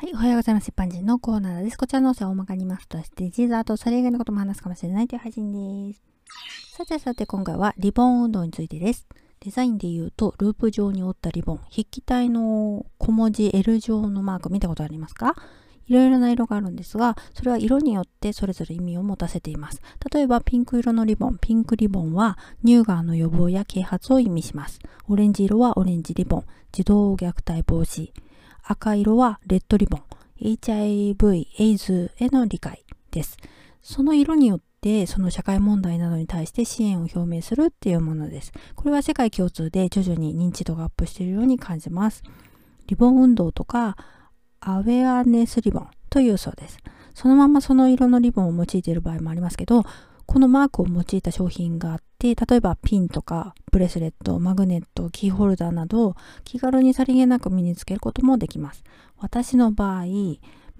はい、おはようございます。一般人のコーナーです。こちらの音声を大まかに言いますと、SDGs あとそれ以外のことも話すかもしれないという配信です。さてさて今回はリボン運動についてです。デザインで言うと、ループ状に折ったリボン、筆記体の小文字 L 状のマーク見たことありますか？いろいろな色があるんですが、それは色によってそれぞれ意味を持たせています。例えば、ピンク色のリボン、ピンクリボンは乳がんの予防や啓発を意味します。オレンジ色はオレンジリボン、児童虐待防止。赤色はレッドリボン、HIV、エイズへの理解です。その色によってその社会問題などに対して支援を表明するっていうものです。これは世界共通で徐々に認知度がアップしているように感じます。リボン運動とかアウェアネスリボンというそうです。そのままその色のリボンを用いている場合もありますけど、このマークを用いた商品があって、例えばピンとかブレスレット、マグネット、キーホルダーなど気軽にさりげなく身につけることもできます。私の場合、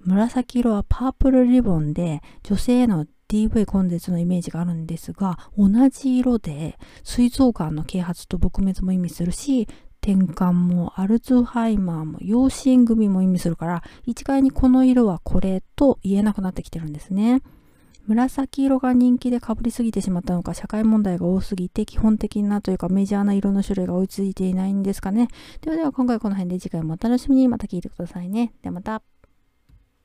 紫色はパープルリボンで女性への DV 根絶のイメージがあるんですが、同じ色で膵臓がんの啓発と撲滅も意味するし、転換もアルツハイマーも養子縁組も意味するから一概にこの色はこれと言えなくなってきてるんですね。紫色が人気でかぶりすぎてしまったのか社会問題が多すぎて基本的なというかメジャーな色の種類が追いついていないんですかね。ではでは今回この辺で次回もお楽しみにまた聴いてくださいね。ではまた。